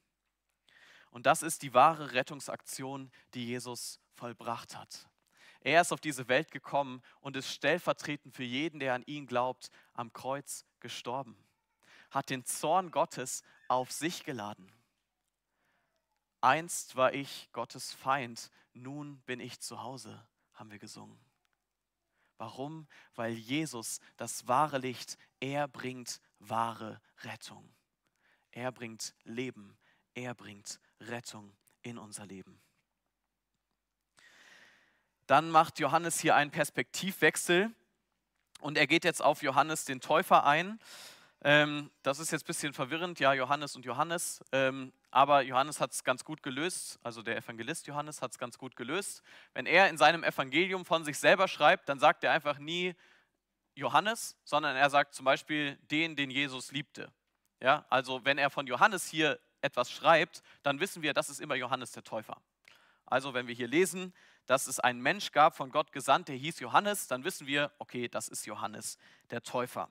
Und das ist die wahre Rettungsaktion, die Jesus vollbracht hat. Er ist auf diese Welt gekommen und ist stellvertretend für jeden, der an ihn glaubt, am Kreuz gestorben. Hat den Zorn Gottes auf sich geladen. Einst war ich Gottes Feind, nun bin ich zu Hause, haben wir gesungen. Warum? Weil Jesus, das wahre Licht, er bringt wahre Rettung. Er bringt Leben. Er bringt Rettung in unser Leben. Dann macht Johannes hier einen Perspektivwechsel und er geht jetzt auf Johannes den Täufer ein. Ähm, das ist jetzt ein bisschen verwirrend, ja, Johannes und Johannes, ähm, aber Johannes hat es ganz gut gelöst, also der Evangelist Johannes hat es ganz gut gelöst. Wenn er in seinem Evangelium von sich selber schreibt, dann sagt er einfach nie Johannes, sondern er sagt zum Beispiel den, den Jesus liebte. Ja, also wenn er von Johannes hier etwas schreibt, dann wissen wir, das ist immer Johannes der Täufer. Also wenn wir hier lesen, dass es einen Mensch gab, von Gott gesandt, der hieß Johannes, dann wissen wir, okay, das ist Johannes der Täufer.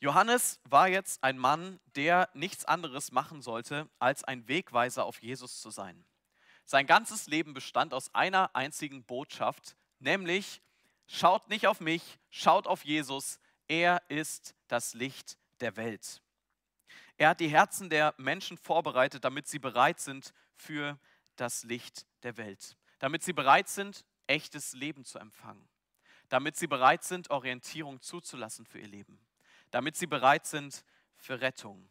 Johannes war jetzt ein Mann, der nichts anderes machen sollte, als ein Wegweiser auf Jesus zu sein. Sein ganzes Leben bestand aus einer einzigen Botschaft, nämlich schaut nicht auf mich, schaut auf Jesus, er ist das Licht der Welt. Er hat die Herzen der Menschen vorbereitet, damit sie bereit sind für das Licht der Welt. Damit sie bereit sind, echtes Leben zu empfangen. Damit sie bereit sind, Orientierung zuzulassen für ihr Leben. Damit sie bereit sind für Rettung.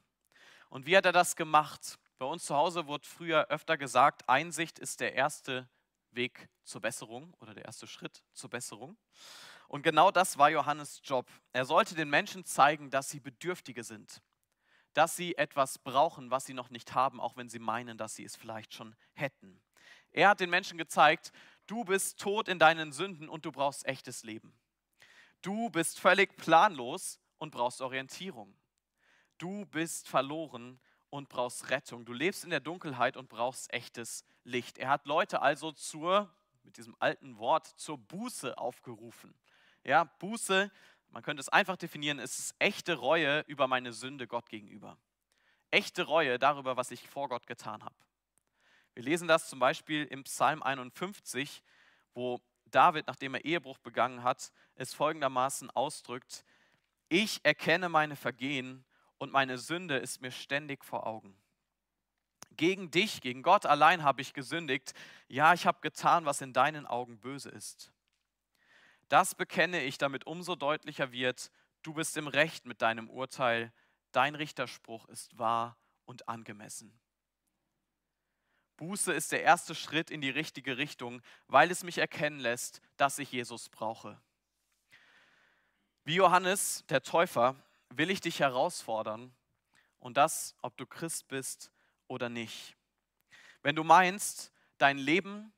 Und wie hat er das gemacht? Bei uns zu Hause wurde früher öfter gesagt, Einsicht ist der erste Weg zur Besserung oder der erste Schritt zur Besserung. Und genau das war Johannes Job. Er sollte den Menschen zeigen, dass sie Bedürftige sind, dass sie etwas brauchen, was sie noch nicht haben, auch wenn sie meinen, dass sie es vielleicht schon hätten. Er hat den Menschen gezeigt, du bist tot in deinen Sünden und du brauchst echtes Leben. Du bist völlig planlos und brauchst Orientierung. Du bist verloren und brauchst Rettung. Du lebst in der Dunkelheit und brauchst echtes Licht. Er hat Leute also zur, mit diesem alten Wort, zur Buße aufgerufen. Ja, Buße, man könnte es einfach definieren, es ist echte Reue über meine Sünde Gott gegenüber. Echte Reue darüber, was ich vor Gott getan habe. Wir lesen das zum Beispiel im Psalm 51, wo David, nachdem er Ehebruch begangen hat, es folgendermaßen ausdrückt, ich erkenne meine Vergehen und meine Sünde ist mir ständig vor Augen. Gegen dich, gegen Gott allein habe ich gesündigt. Ja, ich habe getan, was in deinen Augen böse ist. Das bekenne ich, damit umso deutlicher wird, du bist im Recht mit deinem Urteil, dein Richterspruch ist wahr und angemessen. Buße ist der erste Schritt in die richtige Richtung, weil es mich erkennen lässt, dass ich Jesus brauche. Wie Johannes, der Täufer, will ich dich herausfordern und das, ob du Christ bist oder nicht. Wenn du meinst, dein Leben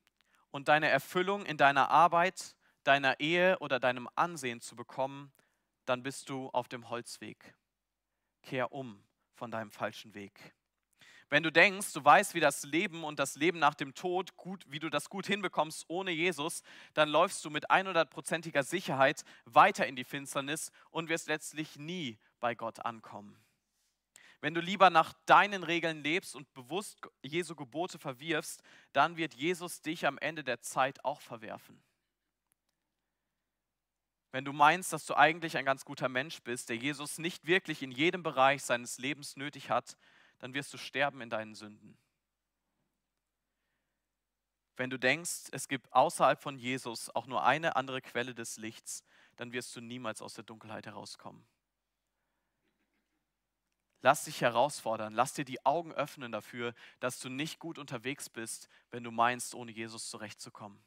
und deine Erfüllung in deiner Arbeit, deiner Ehe oder deinem Ansehen zu bekommen, dann bist du auf dem Holzweg. Kehr um von deinem falschen Weg. Wenn du denkst, du weißt, wie das Leben und das Leben nach dem Tod, gut, wie du das gut hinbekommst ohne Jesus, dann läufst du mit 100%iger Sicherheit weiter in die Finsternis und wirst letztlich nie bei Gott ankommen. Wenn du lieber nach deinen Regeln lebst und bewusst Jesu Gebote verwirfst, dann wird Jesus dich am Ende der Zeit auch verwerfen. Wenn du meinst, dass du eigentlich ein ganz guter Mensch bist, der Jesus nicht wirklich in jedem Bereich seines Lebens nötig hat, dann wirst du sterben in deinen Sünden. Wenn du denkst, es gibt außerhalb von Jesus auch nur eine andere Quelle des Lichts, dann wirst du niemals aus der Dunkelheit herauskommen. Lass dich herausfordern, lass dir die Augen öffnen dafür, dass du nicht gut unterwegs bist, wenn du meinst, ohne Jesus zurechtzukommen.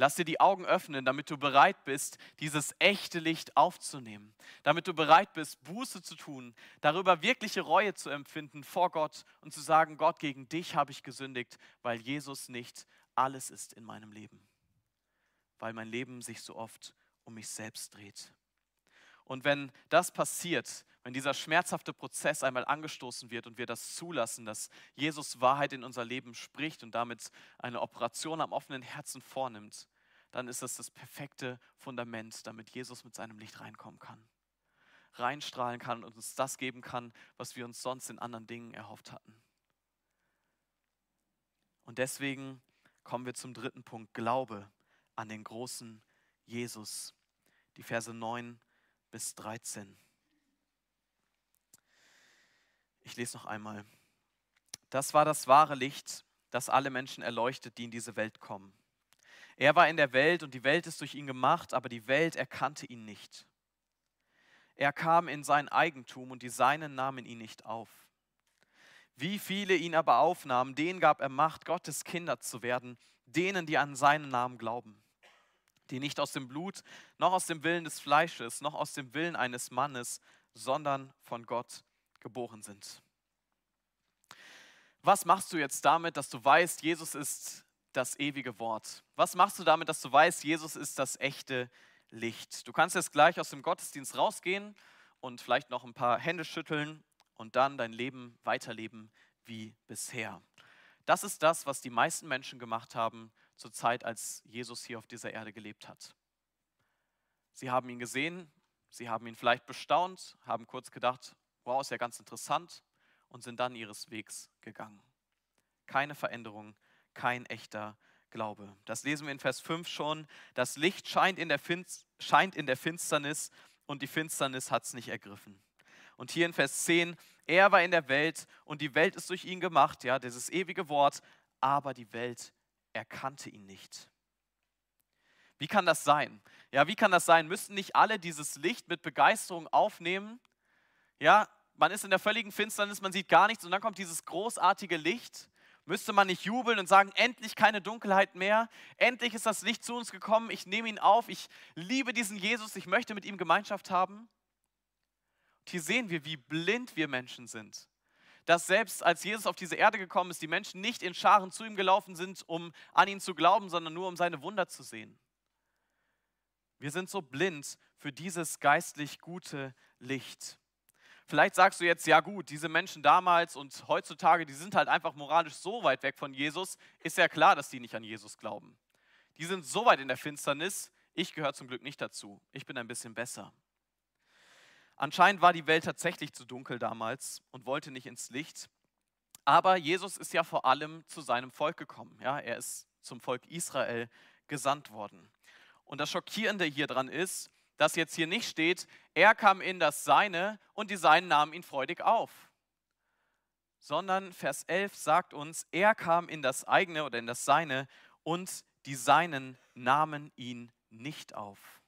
Lass dir die Augen öffnen, damit du bereit bist, dieses echte Licht aufzunehmen. Damit du bereit bist, Buße zu tun, darüber wirkliche Reue zu empfinden vor Gott und zu sagen, Gott, gegen dich habe ich gesündigt, weil Jesus nicht alles ist in meinem Leben. Weil mein Leben sich so oft um mich selbst dreht. Und wenn das passiert, wenn dieser schmerzhafte Prozess einmal angestoßen wird und wir das zulassen, dass Jesus Wahrheit in unser Leben spricht und damit eine Operation am offenen Herzen vornimmt, dann ist das das perfekte Fundament, damit Jesus mit seinem Licht reinkommen kann, reinstrahlen kann und uns das geben kann, was wir uns sonst in anderen Dingen erhofft hatten. Und deswegen kommen wir zum dritten Punkt, Glaube an den großen Jesus. Die Verse 9 bis 13. Ich lese noch einmal. Das war das wahre Licht, das alle Menschen erleuchtet, die in diese Welt kommen. Er war in der Welt und die Welt ist durch ihn gemacht, aber die Welt erkannte ihn nicht. Er kam in sein Eigentum und die Seinen nahmen ihn nicht auf. Wie viele ihn aber aufnahmen, denen gab er Macht, Gottes Kinder zu werden, denen, die an seinen Namen glauben die nicht aus dem Blut, noch aus dem Willen des Fleisches, noch aus dem Willen eines Mannes, sondern von Gott geboren sind. Was machst du jetzt damit, dass du weißt, Jesus ist das ewige Wort? Was machst du damit, dass du weißt, Jesus ist das echte Licht? Du kannst jetzt gleich aus dem Gottesdienst rausgehen und vielleicht noch ein paar Hände schütteln und dann dein Leben weiterleben wie bisher. Das ist das, was die meisten Menschen gemacht haben zur Zeit, als Jesus hier auf dieser Erde gelebt hat. Sie haben ihn gesehen, sie haben ihn vielleicht bestaunt, haben kurz gedacht, wow, ist ja ganz interessant und sind dann ihres Wegs gegangen. Keine Veränderung, kein echter Glaube. Das lesen wir in Vers 5 schon. Das Licht scheint in der, Finst scheint in der Finsternis und die Finsternis hat es nicht ergriffen. Und hier in Vers 10, er war in der Welt und die Welt ist durch ihn gemacht, ja, dieses ewige Wort, aber die Welt erkannte ihn nicht. Wie kann das sein? Ja, wie kann das sein? Müssten nicht alle dieses Licht mit Begeisterung aufnehmen? Ja, man ist in der völligen Finsternis, man sieht gar nichts und dann kommt dieses großartige Licht. Müsste man nicht jubeln und sagen, endlich keine Dunkelheit mehr, endlich ist das Licht zu uns gekommen, ich nehme ihn auf, ich liebe diesen Jesus, ich möchte mit ihm Gemeinschaft haben? Und hier sehen wir, wie blind wir Menschen sind dass selbst als Jesus auf diese Erde gekommen ist, die Menschen nicht in Scharen zu ihm gelaufen sind, um an ihn zu glauben, sondern nur um seine Wunder zu sehen. Wir sind so blind für dieses geistlich gute Licht. Vielleicht sagst du jetzt, ja gut, diese Menschen damals und heutzutage, die sind halt einfach moralisch so weit weg von Jesus, ist ja klar, dass die nicht an Jesus glauben. Die sind so weit in der Finsternis, ich gehöre zum Glück nicht dazu. Ich bin ein bisschen besser. Anscheinend war die Welt tatsächlich zu dunkel damals und wollte nicht ins Licht. Aber Jesus ist ja vor allem zu seinem Volk gekommen. Ja, er ist zum Volk Israel gesandt worden. Und das Schockierende hier dran ist, dass jetzt hier nicht steht, er kam in das Seine und die Seinen nahmen ihn freudig auf. Sondern Vers 11 sagt uns, er kam in das eigene oder in das Seine und die Seinen nahmen ihn nicht auf.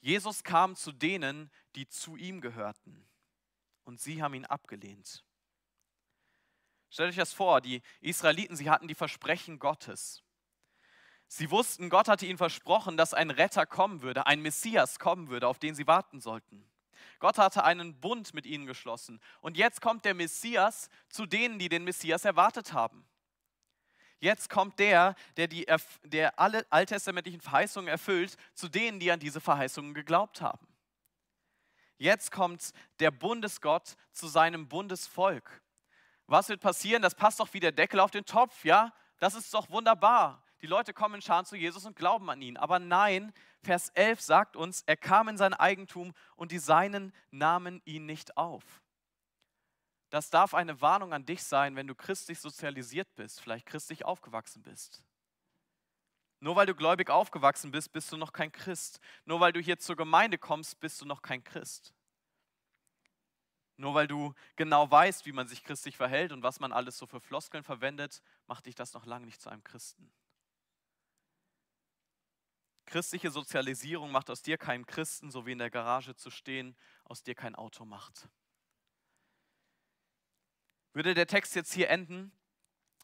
Jesus kam zu denen, die zu ihm gehörten und sie haben ihn abgelehnt. Stellt euch das vor, die Israeliten, sie hatten die Versprechen Gottes. Sie wussten, Gott hatte ihnen versprochen, dass ein Retter kommen würde, ein Messias kommen würde, auf den sie warten sollten. Gott hatte einen Bund mit ihnen geschlossen. Und jetzt kommt der Messias zu denen, die den Messias erwartet haben. Jetzt kommt der, der, die, der alle alttestamentlichen Verheißungen erfüllt, zu denen, die an diese Verheißungen geglaubt haben. Jetzt kommt der Bundesgott zu seinem Bundesvolk. Was wird passieren? Das passt doch wie der Deckel auf den Topf, ja? Das ist doch wunderbar. Die Leute kommen in Scharen zu Jesus und glauben an ihn. Aber nein, Vers 11 sagt uns, er kam in sein Eigentum und die Seinen nahmen ihn nicht auf. Das darf eine Warnung an dich sein, wenn du christlich sozialisiert bist, vielleicht christlich aufgewachsen bist. Nur weil du gläubig aufgewachsen bist, bist du noch kein Christ. Nur weil du hier zur Gemeinde kommst, bist du noch kein Christ. Nur weil du genau weißt, wie man sich christlich verhält und was man alles so für Floskeln verwendet, macht dich das noch lange nicht zu einem Christen. Christliche Sozialisierung macht aus dir keinen Christen, so wie in der Garage zu stehen, aus dir kein Auto macht. Würde der Text jetzt hier enden,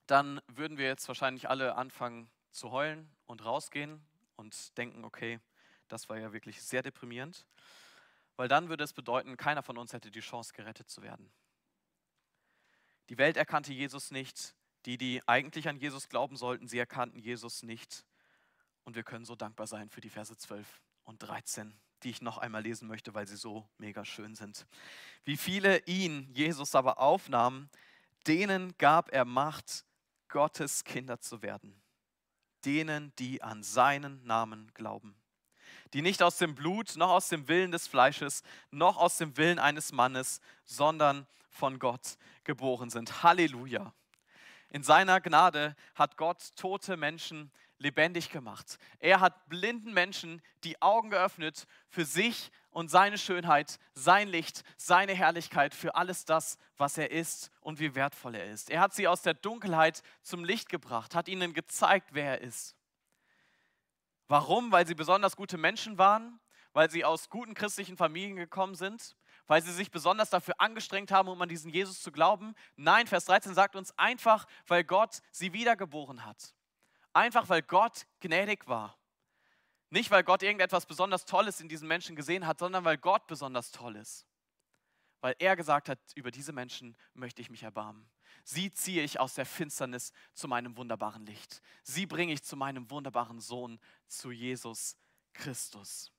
dann würden wir jetzt wahrscheinlich alle anfangen zu heulen und rausgehen und denken, okay, das war ja wirklich sehr deprimierend, weil dann würde es bedeuten, keiner von uns hätte die Chance, gerettet zu werden. Die Welt erkannte Jesus nicht, die, die eigentlich an Jesus glauben sollten, sie erkannten Jesus nicht. Und wir können so dankbar sein für die Verse 12 und 13, die ich noch einmal lesen möchte, weil sie so mega schön sind. Wie viele ihn, Jesus, aber aufnahmen, denen gab er Macht, Gottes Kinder zu werden. Denen, die an seinen Namen glauben. Die nicht aus dem Blut, noch aus dem Willen des Fleisches, noch aus dem Willen eines Mannes, sondern von Gott geboren sind. Halleluja. In seiner Gnade hat Gott tote Menschen lebendig gemacht. Er hat blinden Menschen die Augen geöffnet für sich und seine Schönheit, sein Licht, seine Herrlichkeit, für alles das, was er ist und wie wertvoll er ist. Er hat sie aus der Dunkelheit zum Licht gebracht, hat ihnen gezeigt, wer er ist. Warum? Weil sie besonders gute Menschen waren, weil sie aus guten christlichen Familien gekommen sind, weil sie sich besonders dafür angestrengt haben, um an diesen Jesus zu glauben. Nein, Vers 13 sagt uns einfach, weil Gott sie wiedergeboren hat. Einfach weil Gott gnädig war. Nicht, weil Gott irgendetwas besonders Tolles in diesen Menschen gesehen hat, sondern weil Gott besonders toll ist. Weil er gesagt hat, über diese Menschen möchte ich mich erbarmen. Sie ziehe ich aus der Finsternis zu meinem wunderbaren Licht. Sie bringe ich zu meinem wunderbaren Sohn, zu Jesus Christus.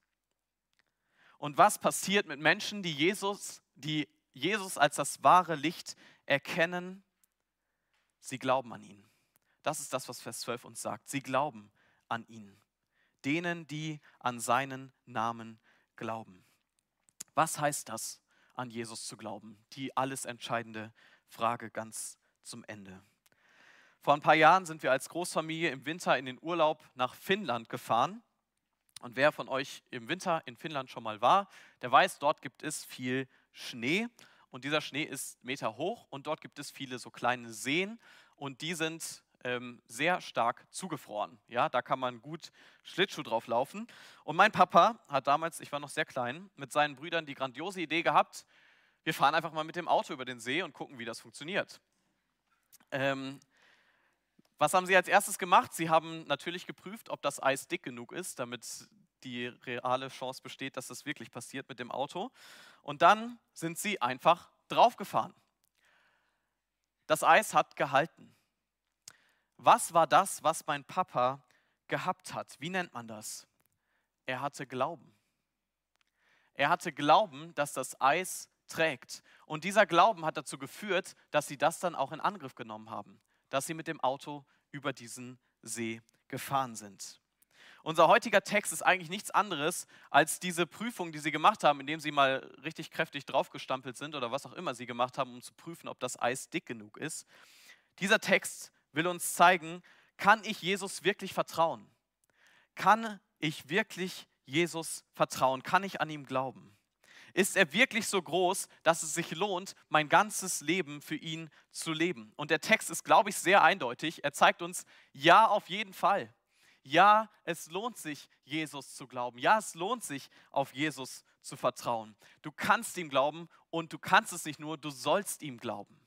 Und was passiert mit Menschen, die Jesus, die Jesus als das wahre Licht erkennen? Sie glauben an ihn. Das ist das, was Vers 12 uns sagt. Sie glauben an ihn. Denen, die an seinen Namen glauben. Was heißt das, an Jesus zu glauben? Die alles entscheidende Frage ganz zum Ende. Vor ein paar Jahren sind wir als Großfamilie im Winter in den Urlaub nach Finnland gefahren. Und wer von euch im Winter in Finnland schon mal war, der weiß, dort gibt es viel Schnee. Und dieser Schnee ist Meter hoch und dort gibt es viele so kleine Seen. Und die sind ähm, sehr stark zugefroren. Ja, da kann man gut Schlittschuh drauf laufen. Und mein Papa hat damals, ich war noch sehr klein, mit seinen Brüdern die grandiose Idee gehabt, wir fahren einfach mal mit dem Auto über den See und gucken, wie das funktioniert. Ähm, was haben sie als erstes gemacht? Sie haben natürlich geprüft, ob das Eis dick genug ist, damit die reale Chance besteht, dass das wirklich passiert mit dem Auto. Und dann sind sie einfach draufgefahren. Das Eis hat gehalten. Was war das, was mein Papa gehabt hat? Wie nennt man das? Er hatte Glauben. Er hatte Glauben, dass das Eis trägt. Und dieser Glauben hat dazu geführt, dass sie das dann auch in Angriff genommen haben, dass sie mit dem Auto über diesen See gefahren sind. Unser heutiger Text ist eigentlich nichts anderes als diese Prüfung, die sie gemacht haben, indem sie mal richtig kräftig draufgestampelt sind oder was auch immer sie gemacht haben, um zu prüfen, ob das Eis dick genug ist. Dieser Text will uns zeigen, Kann ich Jesus wirklich vertrauen? Kann ich wirklich Jesus vertrauen? Kann ich an ihm glauben? Ist er wirklich so groß, dass es sich lohnt, mein ganzes Leben für ihn zu leben? Und der Text ist, glaube ich, sehr eindeutig. Er zeigt uns, ja, auf jeden Fall. Ja, es lohnt sich, Jesus zu glauben. Ja, es lohnt sich, auf Jesus zu vertrauen. Du kannst ihm glauben und du kannst es nicht nur, du sollst ihm glauben.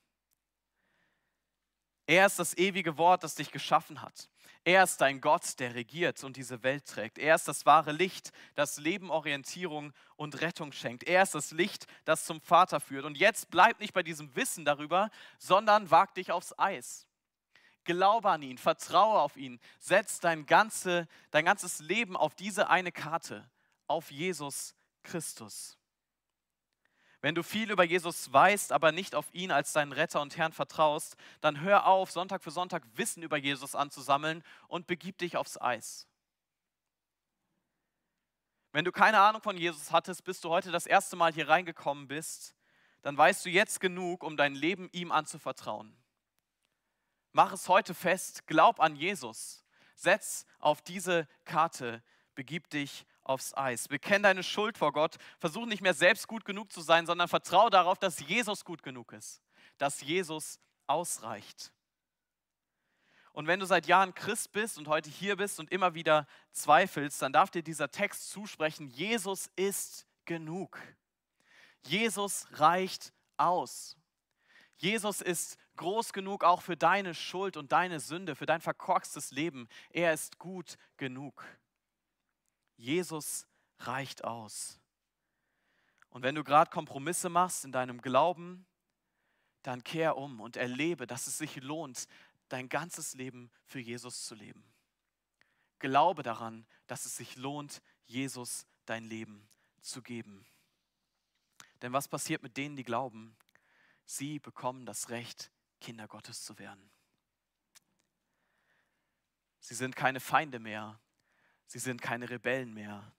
Er ist das ewige Wort, das dich geschaffen hat. Er ist dein Gott, der regiert und diese Welt trägt. Er ist das wahre Licht, das Leben, Orientierung und Rettung schenkt. Er ist das Licht, das zum Vater führt. Und jetzt bleib nicht bei diesem Wissen darüber, sondern wag dich aufs Eis. Glaube an ihn, vertraue auf ihn, setz dein, ganze, dein ganzes Leben auf diese eine Karte, auf Jesus Christus. Wenn du viel über Jesus weißt, aber nicht auf ihn als deinen Retter und Herrn vertraust, dann hör auf, Sonntag für Sonntag Wissen über Jesus anzusammeln und begib dich aufs Eis. Wenn du keine Ahnung von Jesus hattest, bis du heute das erste Mal hier reingekommen bist, dann weißt du jetzt genug, um dein Leben ihm anzuvertrauen. Mach es heute fest, glaub an Jesus, setz auf diese Karte, begib dich aufs Eis. Bekenn deine Schuld vor Gott. Versuch nicht mehr selbst gut genug zu sein, sondern vertraue darauf, dass Jesus gut genug ist, dass Jesus ausreicht. Und wenn du seit Jahren Christ bist und heute hier bist und immer wieder zweifelst, dann darf dir dieser Text zusprechen, Jesus ist genug. Jesus reicht aus. Jesus ist groß genug auch für deine Schuld und deine Sünde, für dein verkorkstes Leben. Er ist gut genug. Jesus reicht aus. Und wenn du gerade Kompromisse machst in deinem Glauben, dann kehr um und erlebe, dass es sich lohnt, dein ganzes Leben für Jesus zu leben. Glaube daran, dass es sich lohnt, Jesus dein Leben zu geben. Denn was passiert mit denen, die glauben? Sie bekommen das Recht, Kinder Gottes zu werden. Sie sind keine Feinde mehr, Sie sind keine Rebellen mehr.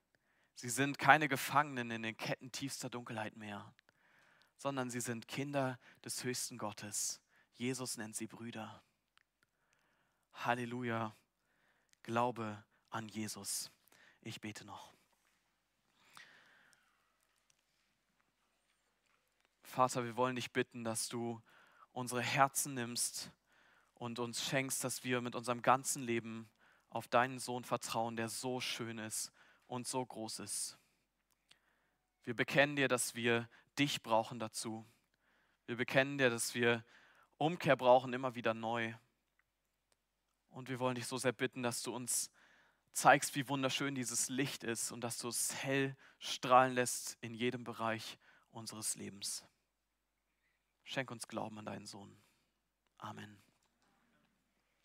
Sie sind keine Gefangenen in den Ketten tiefster Dunkelheit mehr, sondern sie sind Kinder des höchsten Gottes. Jesus nennt sie Brüder. Halleluja. Glaube an Jesus. Ich bete noch. Vater, wir wollen dich bitten, dass du unsere Herzen nimmst und uns schenkst, dass wir mit unserem ganzen Leben auf deinen Sohn vertrauen, der so schön ist und so groß ist. Wir bekennen dir, dass wir dich brauchen dazu. Wir bekennen dir, dass wir Umkehr brauchen, immer wieder neu. Und wir wollen dich so sehr bitten, dass du uns zeigst, wie wunderschön dieses Licht ist und dass du es hell strahlen lässt in jedem Bereich unseres Lebens. Schenk uns Glauben an deinen Sohn. Amen.